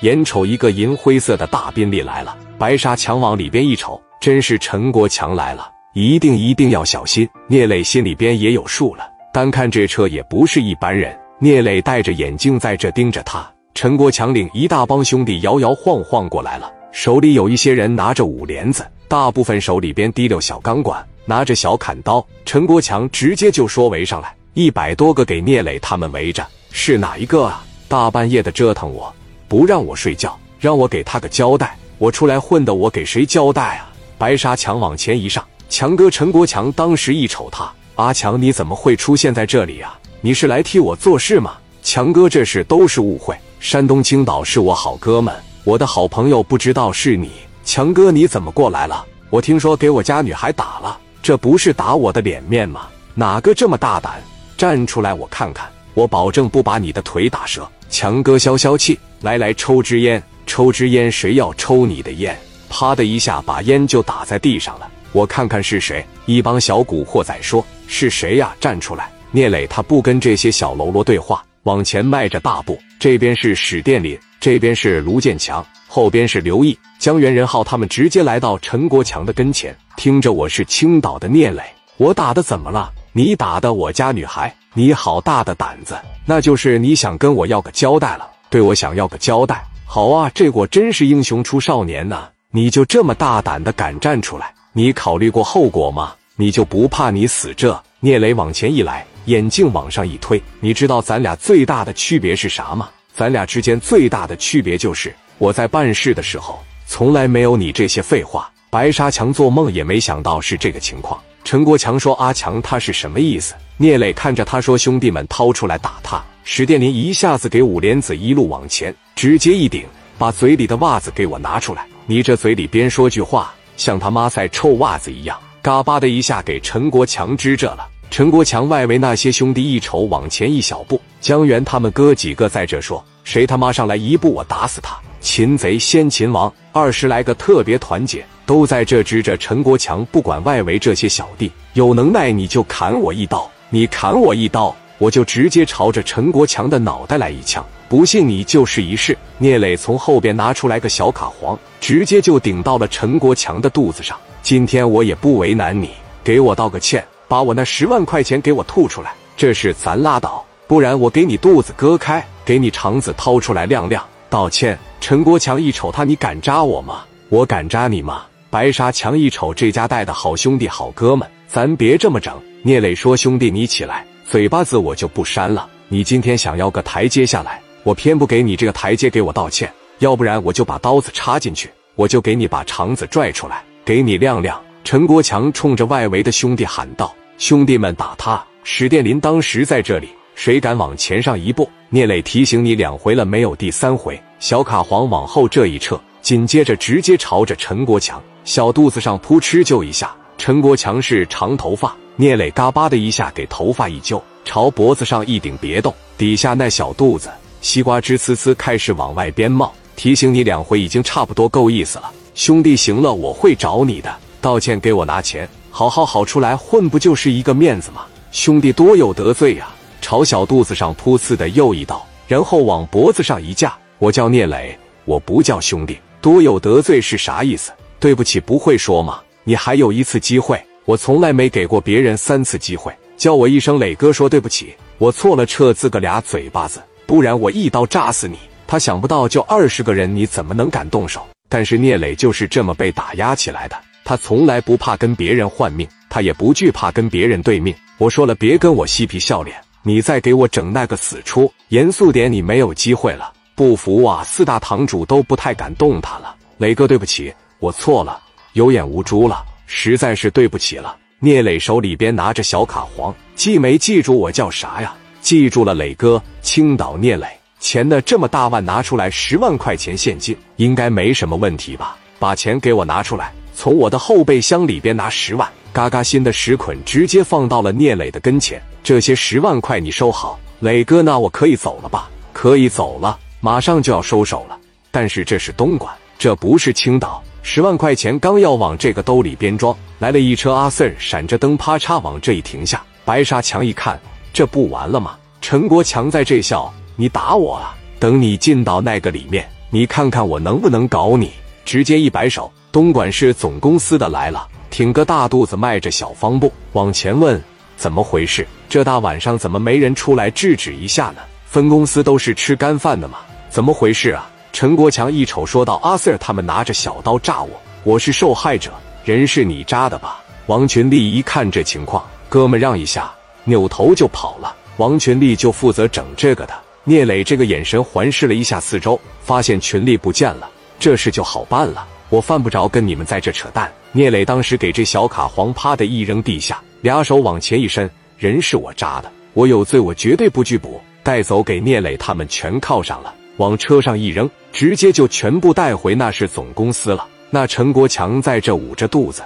眼瞅一个银灰色的大宾利来了，白沙强往里边一瞅，真是陈国强来了，一定一定要小心。聂磊心里边也有数了，单看这车也不是一般人。聂磊戴着眼镜在这盯着他。陈国强领一大帮兄弟摇摇晃晃过来了，手里有一些人拿着五连子，大部分手里边提溜小钢管，拿着小砍刀。陈国强直接就说围上来，一百多个给聂磊他们围着。是哪一个啊？大半夜的折腾我，不让我睡觉，让我给他个交代。我出来混的，我给谁交代啊？白沙强往前一上，强哥陈国强当时一瞅他，阿强你怎么会出现在这里呀？你是来替我做事吗？强哥，这事都是误会。山东青岛是我好哥们，我的好朋友不知道是你。强哥，你怎么过来了？我听说给我家女孩打了，这不是打我的脸面吗？哪个这么大胆？站出来，我看看。我保证不把你的腿打折。强哥消消气，来来抽支烟，抽支烟。谁要抽你的烟？啪的一下，把烟就打在地上了。我看看是谁。一帮小古惑仔说：“是谁呀？站出来！”聂磊他不跟这些小喽啰对话，往前迈着大步。这边是史殿林，这边是卢建强，后边是刘毅、江元仁浩，他们直接来到陈国强的跟前。听着，我是青岛的聂磊，我打的怎么了？你打的我家女孩。你好大的胆子，那就是你想跟我要个交代了，对我想要个交代。好啊，这果真是英雄出少年呐！你就这么大胆的敢站出来？你考虑过后果吗？你就不怕你死？这聂磊往前一来，眼镜往上一推，你知道咱俩最大的区别是啥吗？咱俩之间最大的区别就是我在办事的时候从来没有你这些废话。白沙强做梦也没想到是这个情况。陈国强说：“阿强他是什么意思？”聂磊看着他说：“兄弟们掏出来打他！”史殿林一下子给五莲子一路往前，直接一顶，把嘴里的袜子给我拿出来！你这嘴里边说句话，像他妈在臭袜子一样！嘎巴的一下给陈国强支着了。陈国强外围那些兄弟一瞅，往前一小步。江源他们哥几个在这说：“谁他妈上来一步，我打死他！”擒贼先擒王，二十来个特别团结。都在这支着陈国强，不管外围这些小弟，有能耐你就砍我一刀，你砍我一刀，我就直接朝着陈国强的脑袋来一枪，不信你就试一试。聂磊从后边拿出来个小卡簧，直接就顶到了陈国强的肚子上。今天我也不为难你，给我道个歉，把我那十万块钱给我吐出来，这事咱拉倒，不然我给你肚子割开，给你肠子掏出来晾晾。道歉。陈国强一瞅他，你敢扎我吗？我敢扎你吗？白沙强一瞅，这家带的好兄弟、好哥们，咱别这么整。聂磊说：“兄弟，你起来，嘴巴子我就不扇了。你今天想要个台阶下来，我偏不给你这个台阶，给我道歉，要不然我就把刀子插进去，我就给你把肠子拽出来，给你亮亮。”陈国强冲着外围的兄弟喊道：“兄弟们，打他！”史殿林当时在这里，谁敢往前上一步？聂磊提醒你两回了，没有第三回。小卡黄往后这一撤，紧接着直接朝着陈国强。小肚子上扑哧就一下，陈国强是长头发，聂磊嘎巴的一下给头发一揪，朝脖子上一顶，别动。底下那小肚子，西瓜汁呲呲开始往外边冒。提醒你两回，已经差不多够意思了，兄弟，行了，我会找你的，道歉给我拿钱，好好好出来混，不就是一个面子吗？兄弟多有得罪呀！朝小肚子上噗呲的又一刀，然后往脖子上一架。我叫聂磊，我不叫兄弟，多有得罪是啥意思？对不起，不会说吗？你还有一次机会，我从来没给过别人三次机会。叫我一声磊哥，说对不起，我错了，撤自个俩嘴巴子，不然我一刀扎死你。他想不到就二十个人，你怎么能敢动手？但是聂磊就是这么被打压起来的，他从来不怕跟别人换命，他也不惧怕跟别人对命。我说了，别跟我嬉皮笑脸，你再给我整那个死出，严肃点，你没有机会了。不服啊，四大堂主都不太敢动他了。磊哥，对不起。我错了，有眼无珠了，实在是对不起了。聂磊手里边拿着小卡簧，记没记住我叫啥呀？记住了，磊哥，青岛聂磊。钱呢？这么大万拿出来，十万块钱现金，应该没什么问题吧？把钱给我拿出来，从我的后备箱里边拿十万，嘎嘎新的十捆，直接放到了聂磊的跟前。这些十万块你收好，磊哥，那我可以走了吧？可以走了，马上就要收手了。但是这是东莞，这不是青岛。十万块钱刚要往这个兜里边装，来了一车阿 Sir，闪着灯，啪嚓往这一停下。白沙强一看，这不完了吗？陈国强在这笑：“你打我啊？等你进到那个里面，你看看我能不能搞你？直接一摆手，东莞市总公司的来了，挺个大肚子，迈着小方步往前问怎么回事？这大晚上怎么没人出来制止一下呢？分公司都是吃干饭的吗，怎么回事啊？陈国强一瞅说道：“阿 Sir，他们拿着小刀炸我，我是受害者，人是你扎的吧？”王群力一看这情况，哥们让一下，扭头就跑了。王群力就负责整这个的。聂磊这个眼神环视了一下四周，发现群力不见了，这事就好办了。我犯不着跟你们在这扯淡。聂磊当时给这小卡黄啪的一扔地下，俩手往前一伸，人是我扎的，我有罪，我绝对不拒捕。带走，给聂磊他们全铐上了，往车上一扔，直接就全部带回那是总公司了。那陈国强在这捂着肚子。